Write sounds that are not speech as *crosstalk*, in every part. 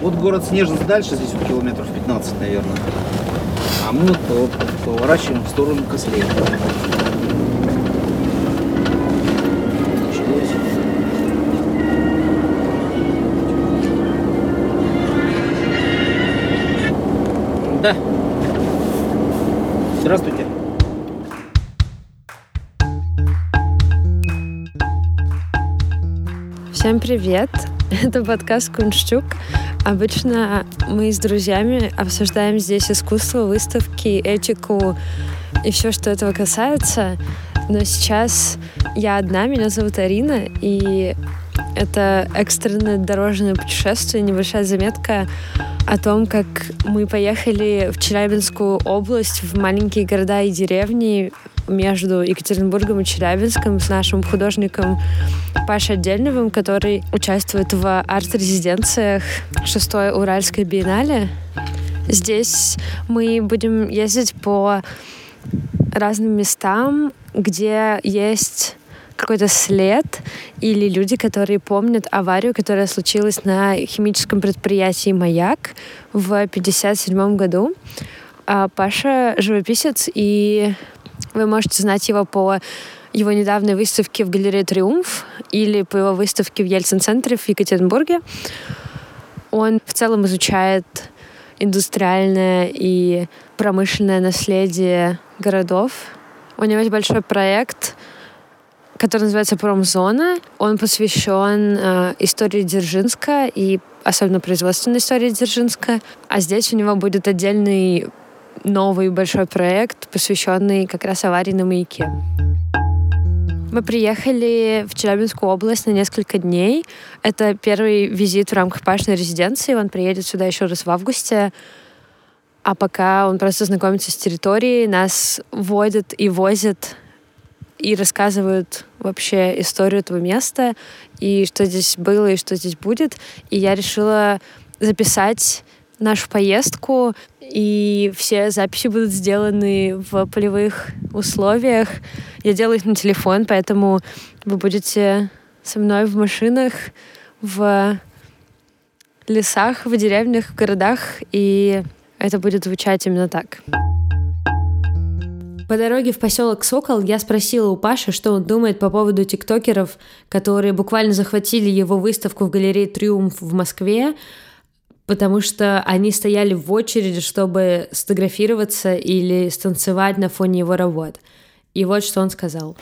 Вот город Снежность дальше, здесь вот километров 15, наверное. А мы вот поворачиваем в сторону Кослей. Да. Здравствуйте. Всем привет! *laughs* Это подкаст «Кунштюк». Обычно мы с друзьями обсуждаем здесь искусство, выставки, этику и все, что этого касается. Но сейчас я одна, меня зовут Арина, и это экстренное дорожное путешествие, небольшая заметка о том, как мы поехали в Челябинскую область, в маленькие города и деревни между Екатеринбургом и Челябинском с нашим художником Пашей Отдельновым, который участвует в арт-резиденциях 6 Уральской биеннале. Здесь мы будем ездить по разным местам, где есть какой-то след или люди, которые помнят аварию, которая случилась на химическом предприятии «Маяк» в 1957 году. А Паша живописец, и вы можете знать его по его недавней выставке в галерее «Триумф» или по его выставке в Ельцин-центре в Екатеринбурге. Он в целом изучает индустриальное и промышленное наследие городов. У него есть большой проект, который называется «Промзона». Он посвящен э, истории Дзержинска и особенно производственной истории Дзержинска. А здесь у него будет отдельный новый большой проект, посвященный как раз аварии на маяке. Мы приехали в Челябинскую область на несколько дней. Это первый визит в рамках Пашной резиденции. Он приедет сюда еще раз в августе. А пока он просто знакомится с территорией, нас водят и возят и рассказывают вообще историю этого места, и что здесь было, и что здесь будет. И я решила записать нашу поездку, и все записи будут сделаны в полевых условиях. Я делаю их на телефон, поэтому вы будете со мной в машинах, в лесах, в деревнях, в городах, и это будет звучать именно так. По дороге в поселок Сокол я спросила у Паши, что он думает по поводу тиктокеров, которые буквально захватили его выставку в галерее «Триумф» в Москве, потому что они стояли в очереди, чтобы сфотографироваться или станцевать на фоне его работ. И вот что он сказал.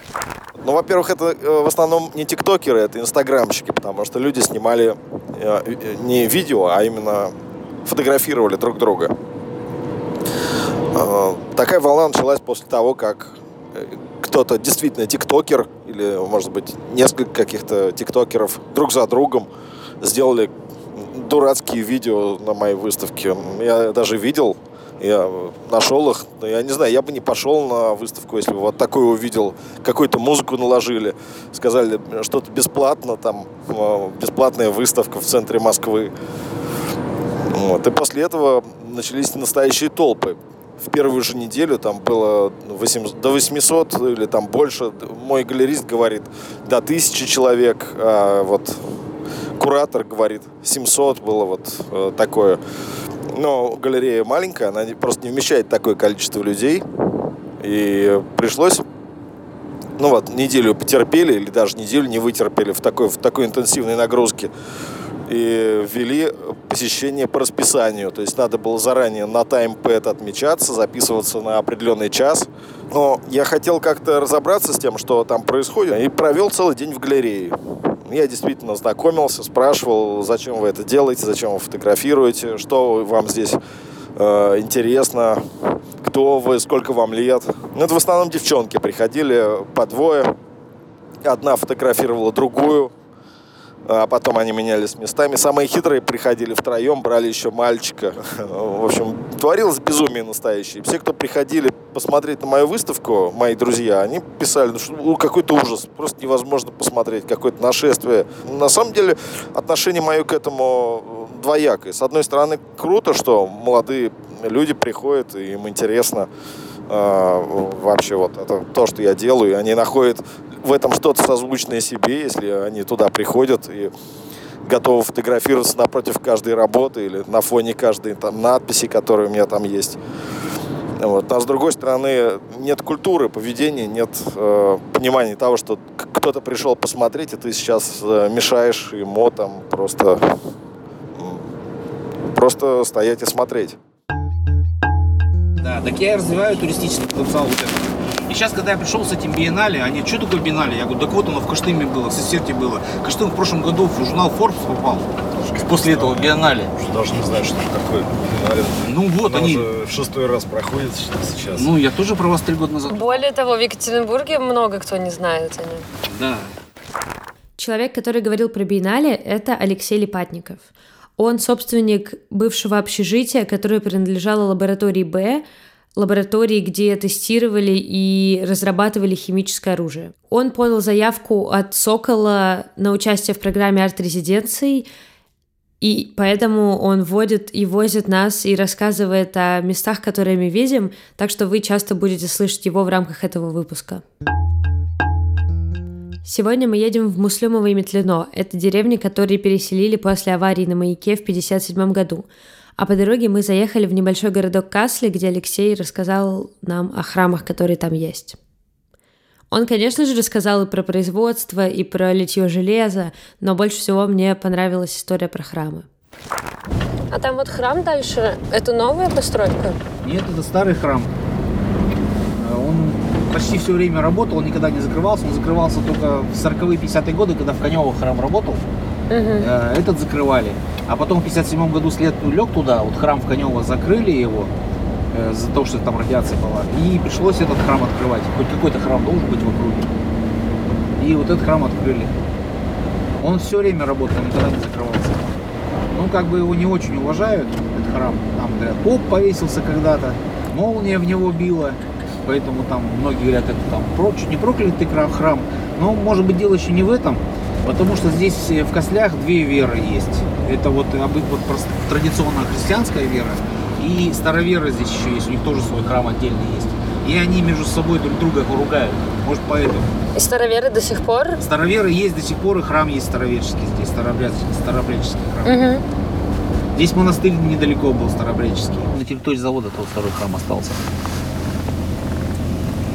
Ну, во-первых, это э, в основном не тиктокеры, это инстаграмщики, потому что люди снимали э, э, не видео, а именно фотографировали друг друга. Такая волна началась после того, как кто-то действительно тиктокер, или, может быть, несколько каких-то тиктокеров друг за другом сделали дурацкие видео на моей выставке. Я даже видел, я нашел их. Я не знаю, я бы не пошел на выставку, если бы вот такое увидел. Какую-то музыку наложили. Сказали, что-то бесплатно, там, э, бесплатная выставка в центре Москвы. Вот. И после этого начались настоящие толпы. В первую же неделю там было 8, до 800 или там больше. Мой галерист говорит, до 1000 человек. А вот куратор говорит, 700 было вот э, такое. Но галерея маленькая, она просто не вмещает такое количество людей. И пришлось, ну вот, неделю потерпели, или даже неделю не вытерпели в такой, в такой интенсивной нагрузке. И ввели посещение по расписанию. То есть надо было заранее на таймпэд отмечаться, записываться на определенный час. Но я хотел как-то разобраться с тем, что там происходит, и провел целый день в галерее. Я действительно знакомился, спрашивал, зачем вы это делаете, зачем вы фотографируете, что вам здесь э, интересно, кто вы, сколько вам лет. Ну, это в основном девчонки приходили по двое. Одна фотографировала другую, а потом они менялись местами. Самые хитрые приходили втроем, брали еще мальчика. В общем, творилось безумие настоящее. Все, кто приходили посмотреть на мою выставку, мои друзья, они писали, ну, что какой-то ужас, просто невозможно посмотреть, какое-то нашествие. На самом деле, отношение мое к этому двоякое. С одной стороны, круто, что молодые люди приходят, и им интересно вообще вот это то, что я делаю, они находят в этом что-то созвучное себе, если они туда приходят и готовы фотографироваться напротив каждой работы или на фоне каждой там надписи, которые у меня там есть. Вот. А с другой стороны, нет культуры поведения, нет э, понимания того, что кто-то пришел посмотреть, и ты сейчас э, мешаешь ему там просто, просто стоять и смотреть. Да, так я и развиваю туристический потенциал вот этот. И сейчас, когда я пришел с этим биеннале, они, что такое биеннале? Я говорю, так вот оно в Кыштыме было, в Сесерте было. Кыштым в прошлом году в журнал Forbes попал. После этого биеннале. Уже даже не знаю, что такое. Финале. Ну вот Она они. уже в шестой раз проходит сейчас. Ну, я тоже про вас три года назад. Более того, в Екатеринбурге много кто не знает о нем. Да. Человек, который говорил про биеннале, это Алексей Липатников. Он собственник бывшего общежития, которое принадлежало лаборатории Б, лаборатории, где тестировали и разрабатывали химическое оружие. Он подал заявку от Сокола на участие в программе арт-резиденций, и поэтому он водит и возит нас и рассказывает о местах, которые мы видим, так что вы часто будете слышать его в рамках этого выпуска. Сегодня мы едем в Муслюмово и Метлино. Это деревни, которые переселили после аварии на маяке в 1957 году. А по дороге мы заехали в небольшой городок Касли, где Алексей рассказал нам о храмах, которые там есть. Он, конечно же, рассказал и про производство, и про литье железа, но больше всего мне понравилась история про храмы. А там вот храм дальше, это новая постройка? Нет, это старый храм. Э, Он почти все время работал, он никогда не закрывался. Он закрывался только в 40-е, 50-е годы, когда в Конево храм работал. Э, Этот закрывали. А потом в 57 году след лег туда, вот храм в Конево закрыли его э, за то, что там радиация была. И пришлось этот храм открывать. Хоть какой-то храм должен быть в округе. И вот этот храм открыли. Он все время работал, никогда не закрывался. Ну, как бы его не очень уважают, этот храм. Там, говорят, поп повесился когда-то, молния в него била. Поэтому там многие говорят, это там чуть не проклятый храм. Но, может быть, дело еще не в этом. Потому что здесь э, в Кослях две веры есть. Это вот, обы- вот традиционная христианская вера. И староверы здесь еще есть. У них тоже свой храм отдельный есть. И они между собой друг друга ругают. Может, поэтому. И староверы до сих пор? Староверы есть до сих пор, и храм есть староверческий здесь, старообрядческий, старообрядческий храм. Здесь монастырь недалеко был старообрядческий. На территории завода тот второй храм остался.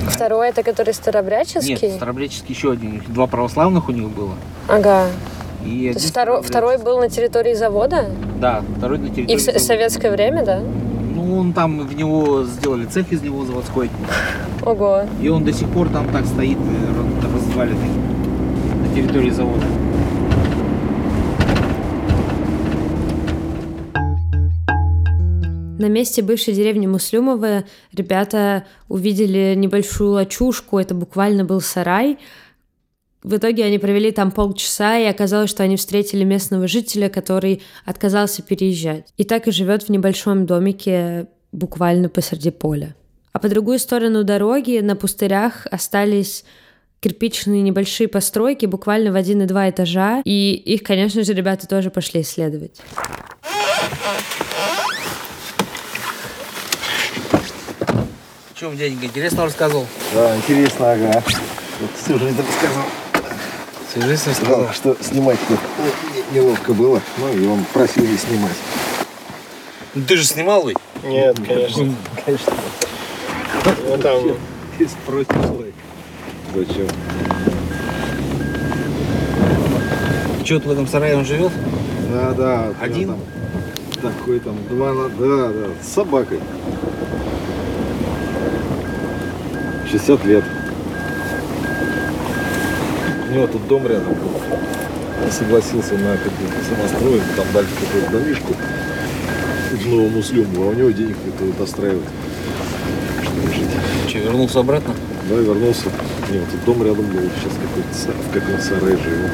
Второй это который старообрядческий? Нет, старообрядческий еще один. Их Два православных у них было. Ага. И То один есть второй, второй был на территории завода? Да, второй на территории И в завода. советское время, да? Ну, он там в него сделали цех из него заводской. Ого. И он до сих пор там так стоит, э, разваленный на территории завода. На месте бывшей деревни Муслюмовы ребята увидели небольшую лачушку, это буквально был сарай. В итоге они провели там полчаса, и оказалось, что они встретили местного жителя, который отказался переезжать. И так и живет в небольшом домике буквально посреди поля. А по другую сторону дороги на пустырях остались кирпичные небольшие постройки буквально в один и два этажа, и их, конечно же, ребята тоже пошли исследовать. Че, дяденька, интересно рассказывал? Да, интересно, ага. Вот всю жизнь рассказал. Всю жизнь Сказал, что снимать-то не- неловко было. Ну, и он просил не снимать. Ну, ты же снимал ведь? Нет, конечно. Конечно. Ну, там... Ты спросил. Зачем? Че, вот в этом сарае он живет? Да, да. Один? Там, такой там, два, на- да, да, с собакой. 60 лет. У него тут дом рядом был. Он согласился на какую-то самостройку, там дальше какую-то домишку в Новом Услюму, а у него денег это достраивать, чтобы жить. Че, вернулся обратно? Да, вернулся. Не, вот тут дом рядом был, сейчас какой-то в каком-то сарае живу.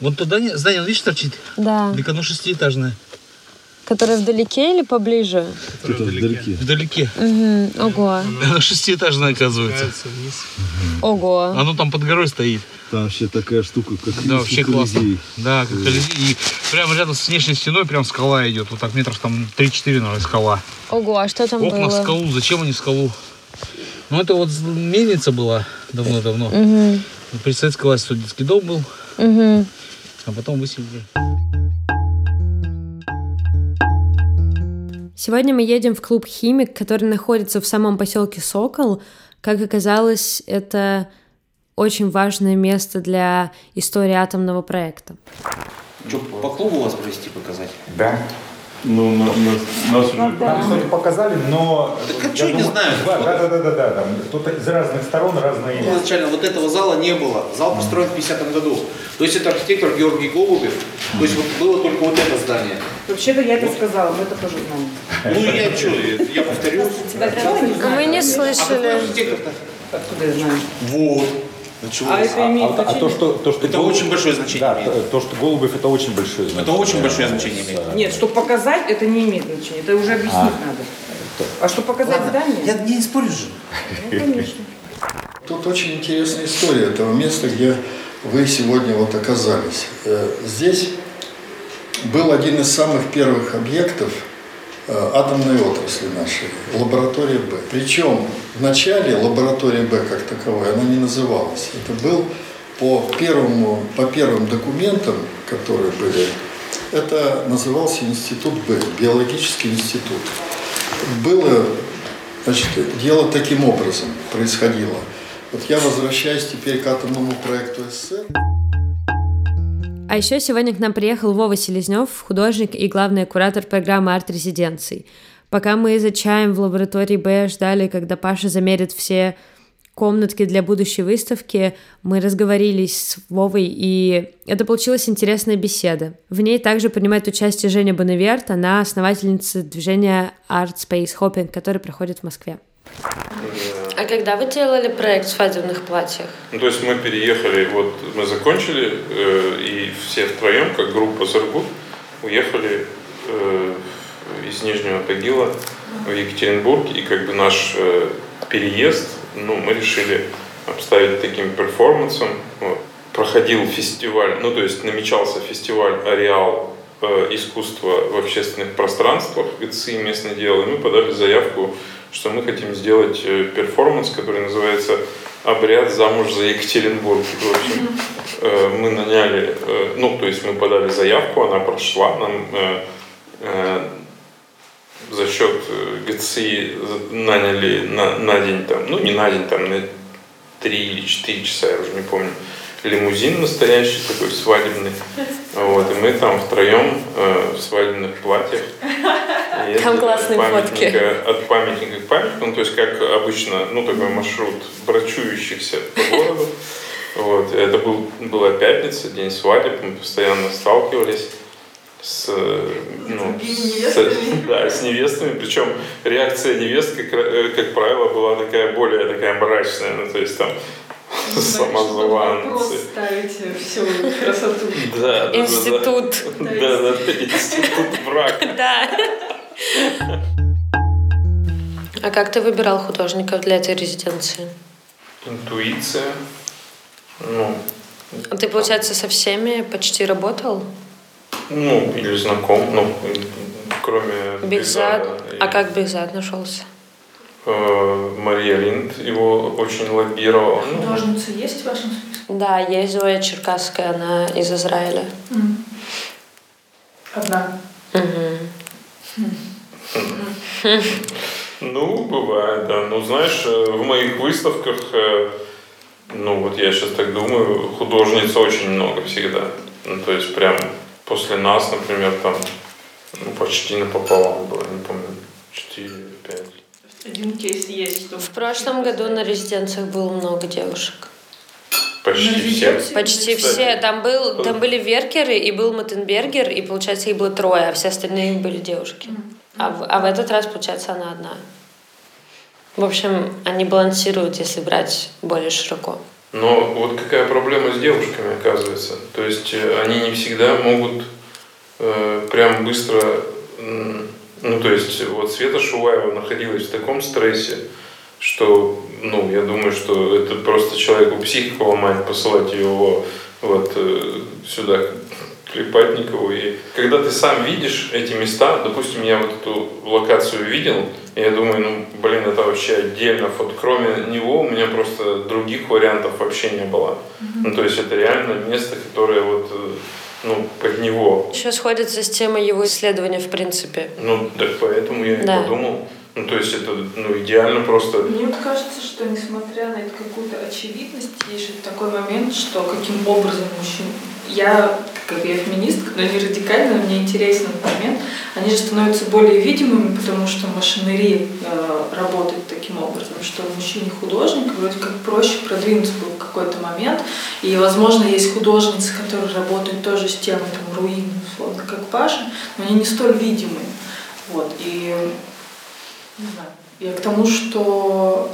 Вон туда не- здание, видишь, торчит? Да. Так оно шестиэтажное. Которая вдалеке или поближе? Это вдалеке. Вдалеке. Угу. Ого. Оно шестиэтажное, оказывается. Ого. Оно там под горой стоит. Там вообще такая штука, как Да, вообще классно. Да, как Колизей. И прямо рядом с внешней стеной прям скала идет. Вот так метров там 3-4, наверное, скала. Ого, а что там Окна в было? скалу. Зачем они в скалу? Ну, это вот мельница была давно-давно. Мгм. При советской власти тут детский дом был, Угу. а потом выселили. Сегодня мы едем в клуб «Химик», который находится в самом поселке Сокол. Как оказалось, это очень важное место для истории атомного проекта. Что, по клубу вас провести показать? Да. Ну, на- на- нас уже... Нам, кстати, показали, но... Так а я чё не знаю? Да, да, да, да, да, да, там Тут из разных сторон разные... Изначально вот этого зала не было. Зал построен в 50-м году. То есть это архитектор Георгий Голубев. То есть вот было только вот это здание. Вообще-то я это сказала, мы это тоже знаем. Ну я что, я повторю. Мы не А какой слышали. архитектор-то? Откуда я знаю? Вот. Началось. А это имеет А, а значение? то, что, то, что Это Голубев- очень большое значение Да, имеет. то, то, что Голубев, это очень большое значение. Это очень большое значение имеет. Нет, чтобы показать, это не имеет значения. Это уже объяснить надо. А что показать здание? Я не же. Ну, конечно. Тут очень интересная история этого места, где вы сегодня вот оказались. Э, Здесь был один из самых первых объектов атомной отрасли нашей, лаборатория Б. Причем в начале лаборатория Б как таковой, она не называлась. Это был по, первому, по первым документам, которые были, это назывался институт Б, биологический институт. Было Значит, дело таким образом происходило. Вот я возвращаюсь теперь к атомному проекту СССР. А еще сегодня к нам приехал Вова Селезнев, художник и главный куратор программы арт-резиденций. Пока мы за чаем в лаборатории Б ждали, когда Паша замерит все комнатки для будущей выставки, мы разговорились с Вовой, и это получилась интересная беседа. В ней также принимает участие Женя Бонаверт, она основательница движения Art Space Hopping, который проходит в Москве. А когда вы делали проект в свадебных платьях? Ну, то есть мы переехали, вот мы закончили, э, и все втроем, как группа Сургут, уехали э, из Нижнего Тагила в Екатеринбург, и как бы наш э, переезд, ну, мы решили обставить таким перформансом. Вот. Проходил фестиваль, ну, то есть намечался фестиваль «Ареал э, искусства в общественных пространствах», ГЦИ местное дело, и мы подали заявку, что мы хотим сделать э, перформанс, который называется «Обряд замуж за Екатеринбург». В общем, э, мы наняли, э, ну, то есть мы подали заявку, она прошла, нам за счет ГЦИ наняли на, на день там, ну не на день, там на 3 или 4 часа, я уже не помню, лимузин настоящий такой свадебный. Вот, и мы там втроем э, в свадебных платьях *laughs* ездили Там классные от фотки. памятника- От памятника к памятнику, ну, то есть как обычно, ну такой маршрут брачующихся по городу. Вот, это был, была пятница, день свадеб, мы постоянно сталкивались с, э, ну, с, *laughs* да, с невестами, причем реакция невест, как, э, как правило, была такая более такая мрачная, ну, то есть там самозванцы. ставите всю красоту. Да, Институт. Да, да, *laughs* да, институт брака. Да. А как ты выбирал художников для этой резиденции? Интуиция. Ну, А Ты, получается, со всеми почти работал? ну, или знаком, ну, кроме и, А как Бигзад нашелся? э, Мария Линд его очень лоббировала. Ну, Художница есть в вашем списке? Да, есть Зоя Черкасская, она из Израиля. Одна. *laughs* Ну, бывает, да. Ну, знаешь, э, в моих выставках, э, ну, вот я сейчас так думаю, художниц очень много всегда. Ну, то есть прям после нас, например, там ну, почти напополам было, не помню, 4 или 5. Один кейс есть, что В прошлом году на резиденциях было много девушек. Почти все. Почти Кстати, все. Там, был, там были Веркеры и был Матенбергер, и, получается, их было трое, а все остальные были девушки. А в, а в этот раз, получается, она одна. В общем, они балансируют, если брать более широко. Но вот какая проблема с девушками оказывается. То есть э, они не всегда могут э, прям быстро... Ну, то есть вот Света Шуваева находилась в таком стрессе, что, ну, я думаю, что это просто человеку психику ломает посылать его вот э, сюда Припадникову. И когда ты сам видишь эти места, допустим, я вот эту локацию видел, и я думаю, ну, блин, это вообще отдельно. Вот кроме него у меня просто других вариантов вообще не было. Mm-hmm. Ну, то есть это реально место, которое вот э, ну, под него. Еще сходится с темой его исследования, в принципе. Ну, так поэтому я да. и подумал. Ну, то есть это ну, идеально просто. Мне вот кажется, что несмотря на эту какую-то очевидность, есть такой момент, что каким образом мужчин я, как я феминистка, но не радикально, мне интересен этот момент, они же становятся более видимыми, потому что машинерия э, работает таким образом, что мужчине художник вроде как проще продвинуться в какой-то момент, и, возможно, есть художницы, которые работают тоже с темой там, руин, условно, как Паша, но они не столь видимые. Вот, и не знаю, я к тому, что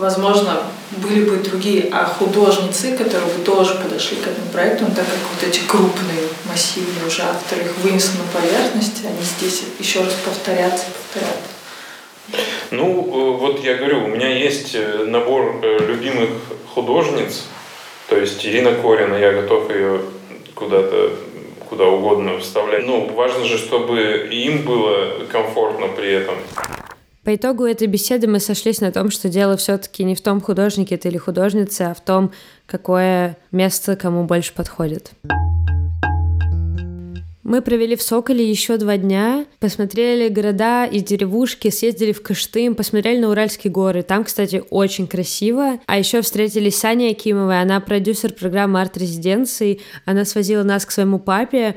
возможно, были бы другие, а художницы, которые бы тоже подошли к этому проекту, но так как вот эти крупные, массивные уже авторы их вынесли на поверхность, они здесь еще раз повторятся и повторятся. Ну, э, вот я говорю, у меня есть э, набор э, любимых художниц, то есть Ирина Корина, я готов ее куда-то куда угодно вставлять. Ну, важно же, чтобы им было комфортно при этом. По итогу этой беседы мы сошлись на том, что дело все-таки не в том, художнике ты или художнице, а в том, какое место кому больше подходит. Мы провели в Соколе еще два дня, посмотрели города и деревушки, съездили в Кыштым, посмотрели на Уральские горы. Там, кстати, очень красиво. А еще встретились с Аней Акимовой, она продюсер программы арт-резиденции. Она свозила нас к своему папе,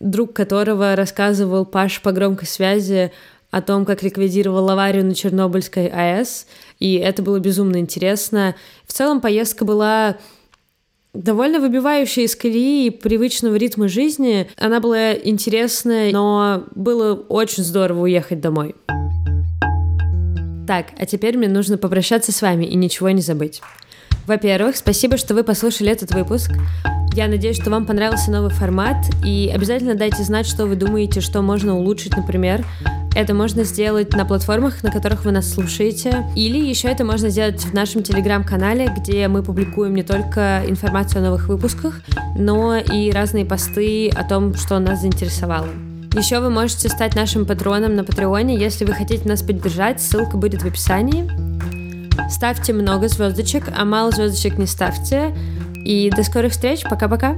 друг которого рассказывал Паш по громкой связи о том, как ликвидировал аварию на Чернобыльской АЭС, и это было безумно интересно. В целом поездка была довольно выбивающая из колеи и привычного ритма жизни. Она была интересная, но было очень здорово уехать домой. Так, а теперь мне нужно попрощаться с вами и ничего не забыть. Во-первых, спасибо, что вы послушали этот выпуск. Я надеюсь, что вам понравился новый формат, и обязательно дайте знать, что вы думаете, что можно улучшить, например. Это можно сделать на платформах, на которых вы нас слушаете, или еще это можно сделать в нашем телеграм-канале, где мы публикуем не только информацию о новых выпусках, но и разные посты о том, что нас заинтересовало. Еще вы можете стать нашим патроном на Патреоне, если вы хотите нас поддержать, ссылка будет в описании. Ставьте много звездочек, а мало звездочек не ставьте. И до скорых встреч. Пока-пока.